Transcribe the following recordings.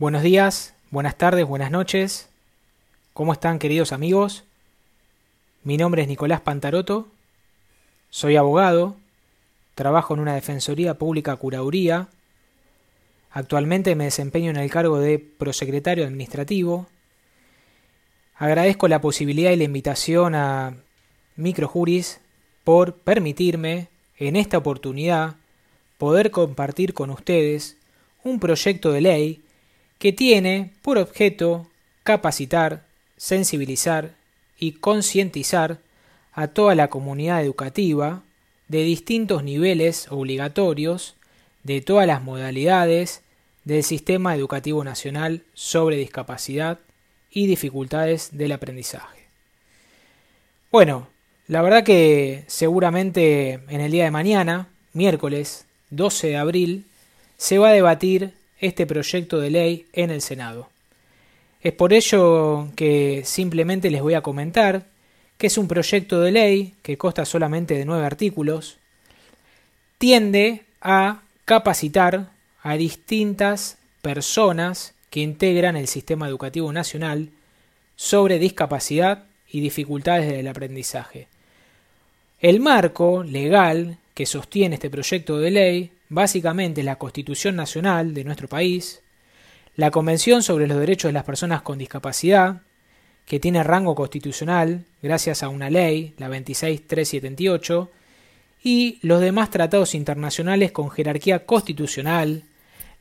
Buenos días, buenas tardes, buenas noches. ¿Cómo están queridos amigos? Mi nombre es Nicolás Pantaroto, soy abogado, trabajo en una Defensoría Pública Curaduría, actualmente me desempeño en el cargo de prosecretario administrativo. Agradezco la posibilidad y la invitación a Microjuris por permitirme, en esta oportunidad, poder compartir con ustedes un proyecto de ley que tiene por objeto capacitar, sensibilizar y concientizar a toda la comunidad educativa de distintos niveles obligatorios de todas las modalidades del sistema educativo nacional sobre discapacidad y dificultades del aprendizaje. Bueno, la verdad que seguramente en el día de mañana, miércoles 12 de abril, se va a debatir este proyecto de ley en el Senado. Es por ello que simplemente les voy a comentar que es un proyecto de ley que consta solamente de nueve artículos, tiende a capacitar a distintas personas que integran el sistema educativo nacional sobre discapacidad y dificultades del aprendizaje. El marco legal que sostiene este proyecto de ley básicamente la Constitución Nacional de nuestro país, la Convención sobre los Derechos de las Personas con Discapacidad, que tiene rango constitucional gracias a una ley, la 26378, y los demás tratados internacionales con jerarquía constitucional,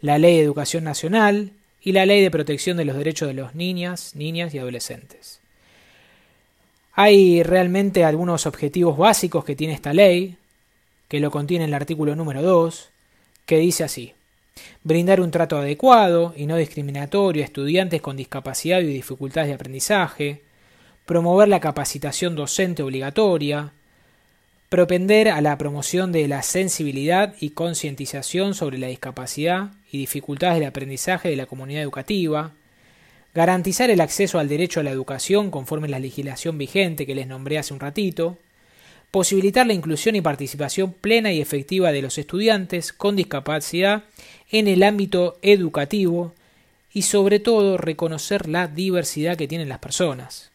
la Ley de Educación Nacional y la Ley de Protección de los Derechos de los Niñas, Niñas y Adolescentes. Hay realmente algunos objetivos básicos que tiene esta ley, que lo contiene el artículo número 2, que dice así brindar un trato adecuado y no discriminatorio a estudiantes con discapacidad y dificultades de aprendizaje, promover la capacitación docente obligatoria, propender a la promoción de la sensibilidad y concientización sobre la discapacidad y dificultades de aprendizaje de la comunidad educativa, garantizar el acceso al derecho a la educación conforme a la legislación vigente que les nombré hace un ratito, posibilitar la inclusión y participación plena y efectiva de los estudiantes con discapacidad en el ámbito educativo y sobre todo reconocer la diversidad que tienen las personas,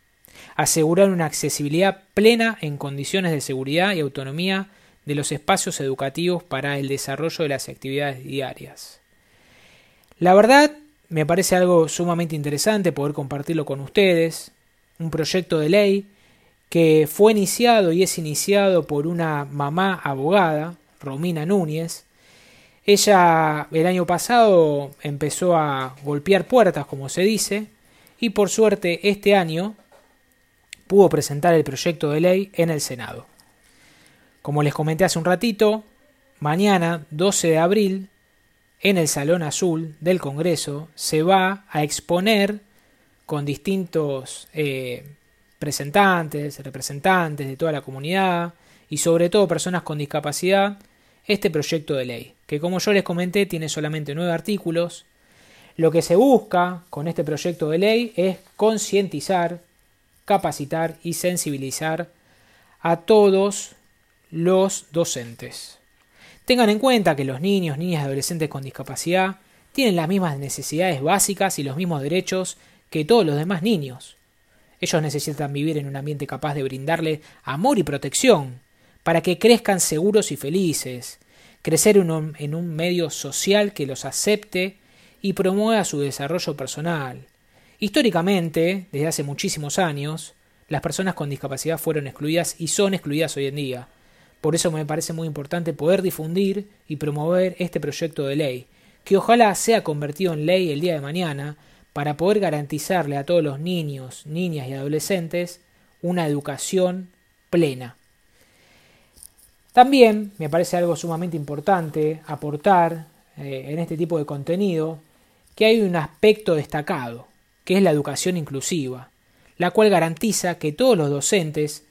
asegurar una accesibilidad plena en condiciones de seguridad y autonomía de los espacios educativos para el desarrollo de las actividades diarias. La verdad, me parece algo sumamente interesante poder compartirlo con ustedes, un proyecto de ley que fue iniciado y es iniciado por una mamá abogada, Romina Núñez. Ella el año pasado empezó a golpear puertas, como se dice, y por suerte este año pudo presentar el proyecto de ley en el Senado. Como les comenté hace un ratito, mañana, 12 de abril, en el Salón Azul del Congreso, se va a exponer con distintos eh, representantes, representantes de toda la comunidad y sobre todo personas con discapacidad este proyecto de ley, que como yo les comenté tiene solamente nueve artículos. Lo que se busca con este proyecto de ley es concientizar, capacitar y sensibilizar a todos los docentes. Tengan en cuenta que los niños, niñas y adolescentes con discapacidad tienen las mismas necesidades básicas y los mismos derechos que todos los demás niños. Ellos necesitan vivir en un ambiente capaz de brindarle amor y protección, para que crezcan seguros y felices, crecer en un, medio social que los acepte y promueva su desarrollo personal. Históricamente, desde hace muchísimos años, las personas con discapacidad fueron excluidas y son excluidas hoy en día. Por eso me parece muy importante poder difundir y promover este proyecto de ley, que ojalá sea convertido en ley el día de mañana para poder garantizarle a todos los niños, niñas y adolescentes una educación plena. También me parece algo sumamente importante aportar eh, en este tipo de contenido que hay un aspecto destacado, que es la educación inclusiva, la cual garantiza que todos los docentes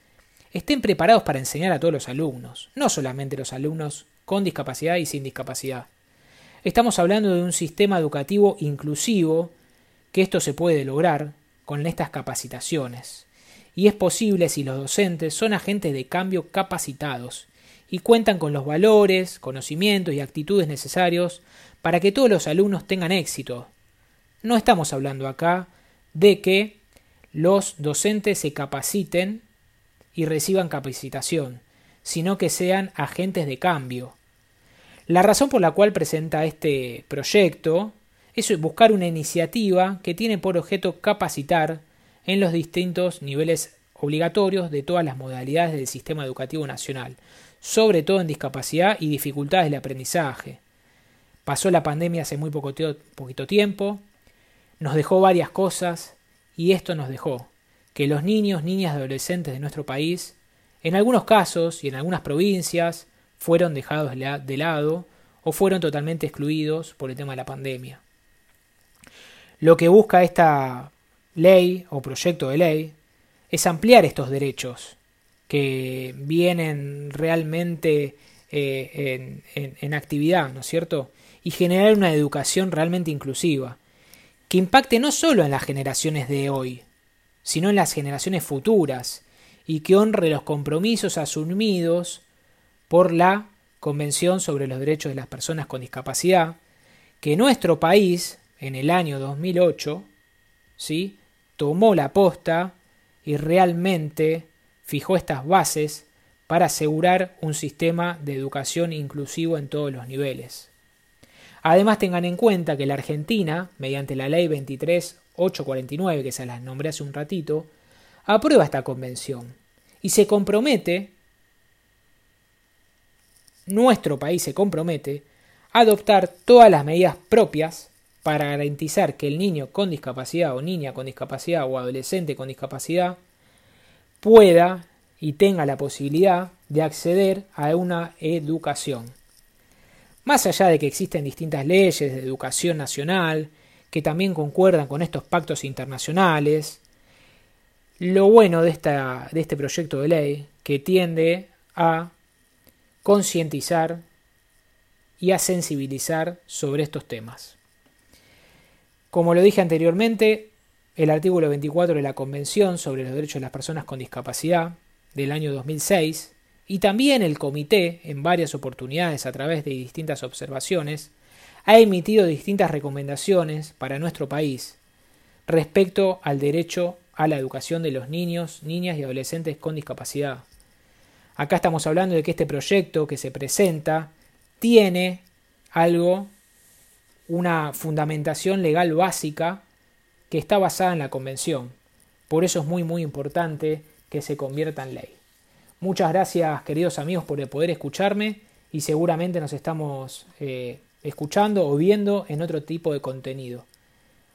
estén preparados para enseñar a todos los alumnos, no solamente los alumnos con discapacidad y sin discapacidad. Estamos hablando de un sistema educativo inclusivo que esto se puede lograr con estas capacitaciones. Y es posible si los docentes son agentes de cambio capacitados y cuentan con los valores, conocimientos y actitudes necesarios para que todos los alumnos tengan éxito, no estamos hablando acá de que los docentes se capaciten y reciban capacitación, sino que sean agentes de cambio. La razón por la cual presenta este proyecto es buscar una iniciativa que tiene por objeto capacitar en los distintos niveles obligatorios de todas las modalidades del sistema educativo nacional, sobre todo en discapacidad y dificultades de aprendizaje. Pasó la pandemia hace muy poco poquito tiempo, nos dejó varias cosas y esto nos dejó que los niños, niñas y adolescentes de nuestro país, en algunos casos y en algunas provincias, fueron dejados de lado o fueron totalmente excluidos por el tema de la pandemia. Lo que busca esta ley o proyecto de ley es ampliar estos derechos que vienen realmente eh, en, en actividad, ¿no es cierto? Y generar una educación realmente inclusiva, que impacte no solo en las generaciones de hoy, sino en las generaciones futuras, y que honre los compromisos asumidos por la Convención sobre los Derechos de las Personas con Discapacidad, que nuestro país, en el año 2008, ¿sí? tomó la posta y realmente fijó estas bases para asegurar un sistema de educación inclusivo en todos los niveles. Además tengan en cuenta que la Argentina, mediante la ley 23849, que se las nombré hace un ratito, aprueba esta convención y se compromete, nuestro país se compromete, a adoptar todas las medidas propias para garantizar que el niño con discapacidad o niña con discapacidad o adolescente con discapacidad pueda y tenga la posibilidad de acceder a una educación. Más allá de que existen distintas leyes de educación nacional que también concuerdan con estos pactos internacionales, lo bueno de, este proyecto de ley que tiende a concientizar y a sensibilizar sobre estos temas. Como lo dije anteriormente, el artículo 24 de la Convención sobre los Derechos de las Personas con Discapacidad del año 2006 y también el Comité, en varias oportunidades a través de distintas observaciones, ha emitido distintas recomendaciones para nuestro país respecto al derecho a la educación de los niños, niñas y adolescentes con discapacidad. Acá estamos hablando de que este proyecto que se presenta tiene algo una fundamentación legal básica que está basada en la Convención. Por eso es muy muy importante que se convierta en ley. Muchas gracias queridos amigos por poder escucharme y seguramente nos estamos eh, escuchando o viendo en otro tipo de contenido.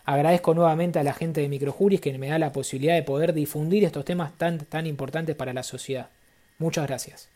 Agradezco nuevamente a la gente de Microjuris que me da la posibilidad de poder difundir estos temas tan, tan importantes para la sociedad. Muchas gracias.